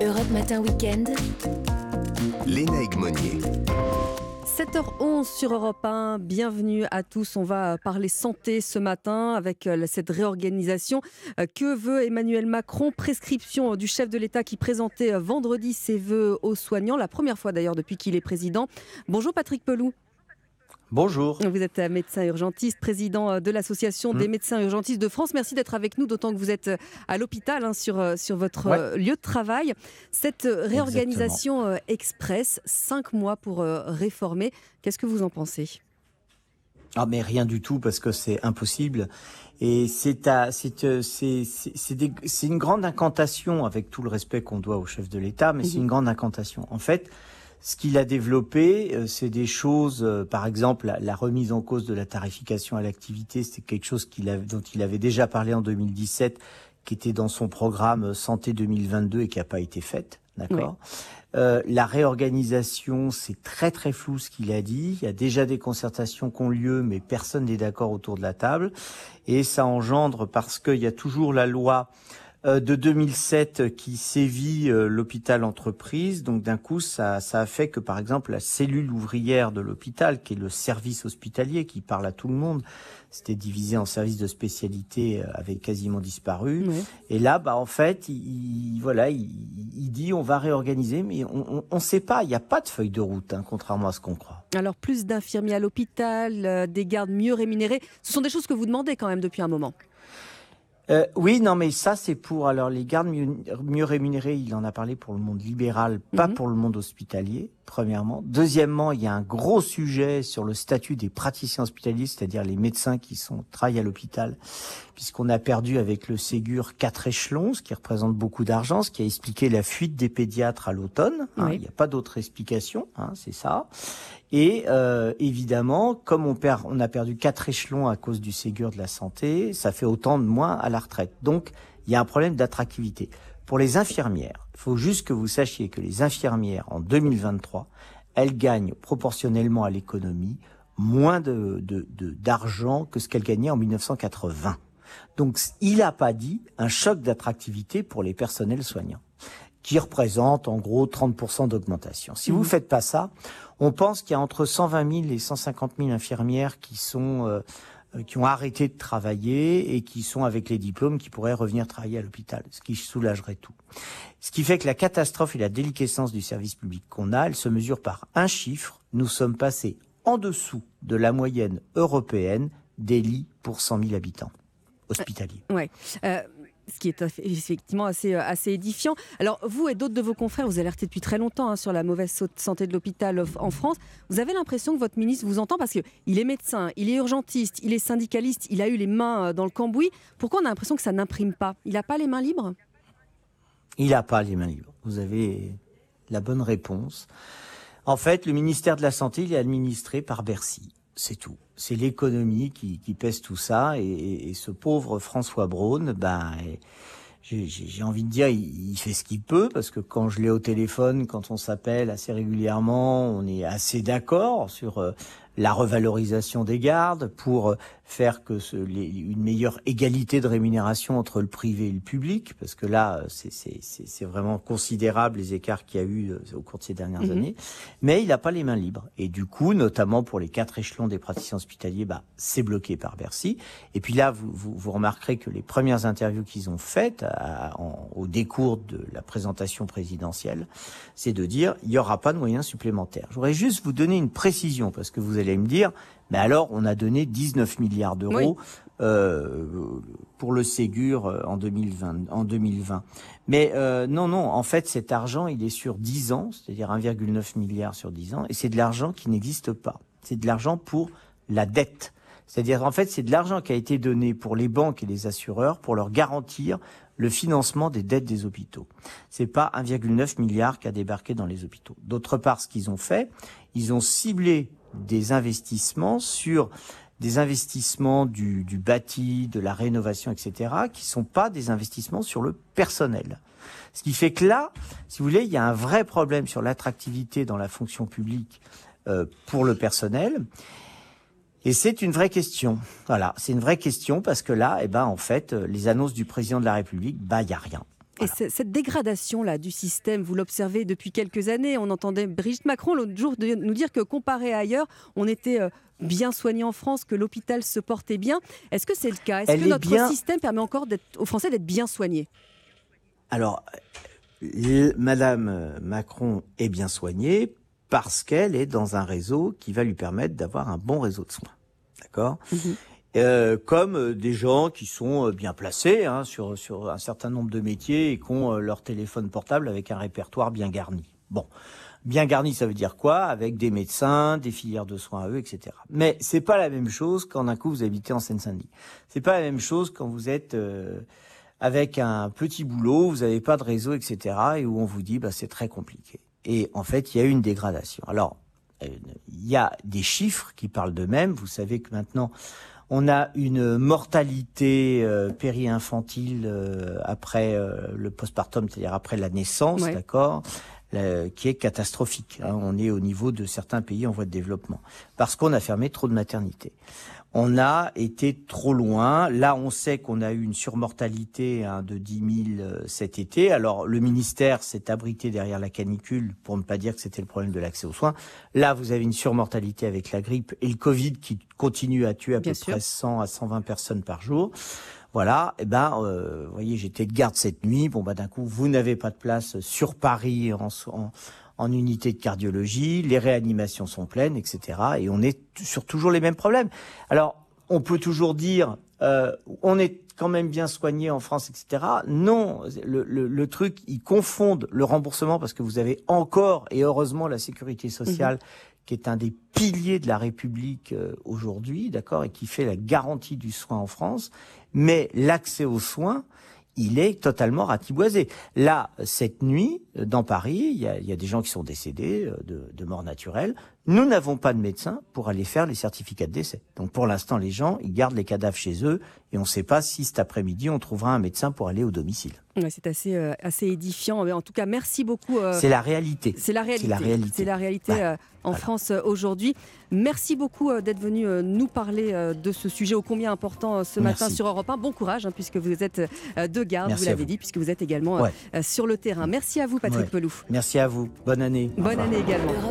Europe Matin Weekend. Léna Egmonier. 7h11 sur Europe 1, bienvenue à tous. On va parler santé ce matin avec euh, cette réorganisation. Euh, Que veut Emmanuel Macron? Prescription du chef de l'État qui présentait euh, vendredi ses voeux aux soignants, la première fois d'ailleurs depuis qu'il est président. Bonjour Patrick Pelou. Bonjour. Vous êtes médecin urgentiste, président de l'Association des Mm. médecins urgentistes de France. Merci d'être avec nous, d'autant que vous êtes à l'hôpital hein, sur, euh, sur votre Ouais. euh, lieu de travail. Cette euh, réorganisation euh, express, cinq mois pour euh, réformer, qu'est-ce que vous en pensez? Ah mais rien du tout parce que c'est impossible et c'est euh, c'est une grande incantation avec tout le respect qu'on doit au chef de l'État mais c'est Mhm. une grande incantation. En fait, ce qu'il a développé, euh, c'est des choses, euh, par exemple, la, remise en cause de la tarification à l'activité, c'est quelque chose qu'il avait, dont il avait déjà parlé en 2017, qui était dans son programme euh, Santé 2022 et qui n'a pas été faite, d'accord Euh, La réorganisation, c'est très très flou ce qu'il a dit. Il y a déjà des concertations qui ont lieu, mais personne n'est d'accord autour de la table. Et ça engendre, parce qu'il y a toujours la loi de 2007 qui sévit euh, l'hôpital entreprise. Donc d'un coup, ça, ça a fait que par exemple la cellule ouvrière de l'hôpital, qui est le service hospitalier qui parle à tout le monde, c'était divisé en services de spécialité, euh, avait quasiment disparu. Et là, bah en fait, il, il- voilà, il, il dit on va réorganiser, mais on ne sait pas. Il n'y a pas de feuille de route, hein, contrairement à ce qu'on croit. Alors plus d'infirmiers à l'hôpital, euh, des gardes mieux rémunérés, ce sont des choses que vous demandez quand même depuis un moment. Euh, oui, non, mais ça c'est pour alors les gardes mieux, mieux rémunérés. Il en a parlé pour le monde libéral, pas Mhm. pour le monde hospitalier. Premièrement, deuxièmement, il y a un gros sujet sur le statut des praticiens hospitaliers, c'est-à-dire les médecins qui sont travaillent à l'hôpital, puisqu'on a perdu avec le Ségur quatre échelons, ce qui représente beaucoup d'argent, ce qui a expliqué la fuite des pédiatres à l'automne. hein. Oui. Il n'y a pas d'autre explication, hein, c'est ça. Et euh, évidemment, comme on perd, on a perdu quatre échelons à cause du Ségur de la santé, ça fait autant de moins à la retraite. Donc, il y a un problème d'attractivité. Pour les infirmières, il faut juste que vous sachiez que les infirmières en 2023, elles gagnent proportionnellement à l'économie moins de de- de- d'argent que ce qu'elles gagnaient en 1980. Donc, il n'a pas dit un choc d'attractivité pour les personnels soignants, qui représente en gros 30% d'augmentation. Si vous Mhm. faites pas ça, on pense qu'il y a entre 120 000 et 150 000 infirmières qui sont euh, qui ont arrêté de travailler et qui sont avec les diplômes qui pourraient revenir travailler à l'hôpital, ce qui soulagerait tout. Ce qui fait que la catastrophe et la déliquescence du service public qu'on a, elle se mesure par un chiffre. Nous sommes passés en dessous de la moyenne européenne des lits pour 100 000 habitants hospitaliers. Euh, ce qui est effectivement assez, euh, assez édifiant. Alors, vous et d'autres de vos confrères, vous alertez depuis très longtemps hein, sur la mauvaise santé de l'hôpital en France. Vous avez l'impression que votre ministre vous entend parce qu'il est médecin, il est urgentiste, il est syndicaliste, il a eu les mains euh, dans le cambouis. Pourquoi on a l'impression que ça n'imprime pas? Il n'a pas les mains libres? Il n'a pas les mains libres. Vous avez la bonne réponse. En fait, le ministère de la Santé, il est administré par Bercy. C'est tout. C'est l'économie qui, pèse tout ça. Et, ce pauvre François Braun, ben, j'ai- envie de dire, il, il fait ce qu'il peut, parce que quand je l'ai au téléphone, quand on s'appelle assez régulièrement, on est assez d'accord sur euh, la revalorisation des gardes pour euh, faire que ce, les- une meilleure égalité de rémunération entre le privé et le public, parce que là, euh, c'est- vraiment considérable les écarts qu'il y a eu euh, au cours de ces dernières Mhm. années. Mais il n'a pas les mains libres. Et du coup, notamment pour les quatre échelons des praticiens hospitaliers, bah, c'est bloqué par Bercy. Et puis là, vous, vous, vous remarquerez que les premières interviews qu'ils ont faites à- en- au décours de la présentation présidentielle, c'est de dire il n'y aura pas de moyens supplémentaires. Je voudrais juste vous donner une précision, parce que vous allez me dire, mais alors on a donné 19 milliards d'euros euh, pour le Ségur euh, en 2020. En 2020. Mais euh, non, non, en fait cet argent, il est sur 10 ans, c'est-à-dire 1,9 milliard sur 10 ans, et c'est de l'argent qui n'existe pas. C'est de l'argent pour la dette. C'est-à-dire, en fait, c'est de l'argent qui a été donné pour les banques et les assureurs pour leur garantir le financement des dettes des hôpitaux. C'est pas 1,9 milliard qui a débarqué dans les hôpitaux. D'autre part, ce qu'ils ont fait, ils ont ciblé des investissements sur des investissements du, du bâti, de la rénovation, etc., qui sont pas des investissements sur le personnel. Ce qui fait que là, si vous voulez, il y a un vrai problème sur l'attractivité dans la fonction publique euh, pour le personnel. Et c'est une vraie question. Voilà, c'est une vraie question parce que là, eh ben, en fait, euh, les annonces du président de la République, bah, il y a rien. Et cette dégradation-là du système, vous l'observez depuis quelques années. On entendait Brigitte Macron l'autre jour nous dire que comparé à ailleurs, on était euh, bien soigné en France, que l'hôpital se portait bien. Est-ce que c'est le cas? Est-ce que notre système permet encore aux Français d'être bien soignés? Alors, Madame Macron est bien soignée parce qu'elle est dans un réseau qui va lui permettre d'avoir un bon réseau de soins. D'accord mhm. Euh, comme euh, des gens qui sont euh, bien placés hein, sur, sur un certain nombre de métiers et qui ont leur téléphone portable avec un répertoire bien garni. Bon, bien garni, ça veut dire quoi? Avec des médecins, des filières de soins à eux, etc. Mais c'est pas la même chose quand d'un coup vous habitez en Seine-Saint-Denis. C'est pas la même chose quand vous êtes avec un petit boulot, vous n'avez pas de réseau, etc. et où on vous dit bah c'est très compliqué. Et en fait, il y a eu une dégradation. Alors, il y a des chiffres qui parlent d'eux-mêmes. Vous savez que maintenant, on a une mortalité euh, péri-infantile euh, après euh, le postpartum, c'est-à-dire après la naissance, d'accord, qui est catastrophique. Hein. On est au niveau de certains pays en voie de développement parce qu'on a fermé trop de maternités on a été trop loin. Là, on sait qu'on a eu une surmortalité hein, de 10 000 euh, cet été. Alors, le ministère s'est abrité derrière la canicule pour ne pas dire que c'était le problème de l'accès aux soins. Là, vous avez une surmortalité avec la grippe et le Covid qui continue à tuer à peu près 100 à 120 personnes par jour. Voilà, et eh ben, euh, vous voyez, j'étais de garde cette nuit. Bon, bah d'un coup, vous n'avez pas de place sur Paris en, en, en unité de cardiologie, les réanimations sont pleines, etc. Et on est sur toujours les mêmes problèmes. Alors, on peut toujours dire, euh, on est quand même bien soigné en France, etc. Non, le, le, truc, ils confondent le remboursement parce que vous avez encore, et heureusement, la sécurité sociale, mhm. qui est un des piliers de la République euh, aujourd'hui, d'accord, et qui fait la garantie du soin en France. Mais l'accès aux soins, il est totalement ratiboisé. Là, cette nuit, dans Paris, il y a, des gens qui sont décédés euh, de, de mort naturelle. Nous n'avons pas de médecin pour aller faire les certificats de décès. Donc pour l'instant, les gens, ils gardent les cadavres chez eux et on ne sait pas si cet après-midi, on trouvera un médecin pour aller au domicile. c'est assez, euh, assez édifiant. En tout cas, merci beaucoup. Euh, c'est la réalité. C'est la réalité. C'est la réalité, en France aujourd'hui. Merci beaucoup d'être venu nous parler de ce sujet ô combien important ce matin sur Europe 1. Bon courage, hein, puisque vous êtes de garde, vous l'avez dit, puisque vous êtes également sur le terrain. Merci à vous, Patrick Pelou. Merci à vous. Bonne année. Bonne année également.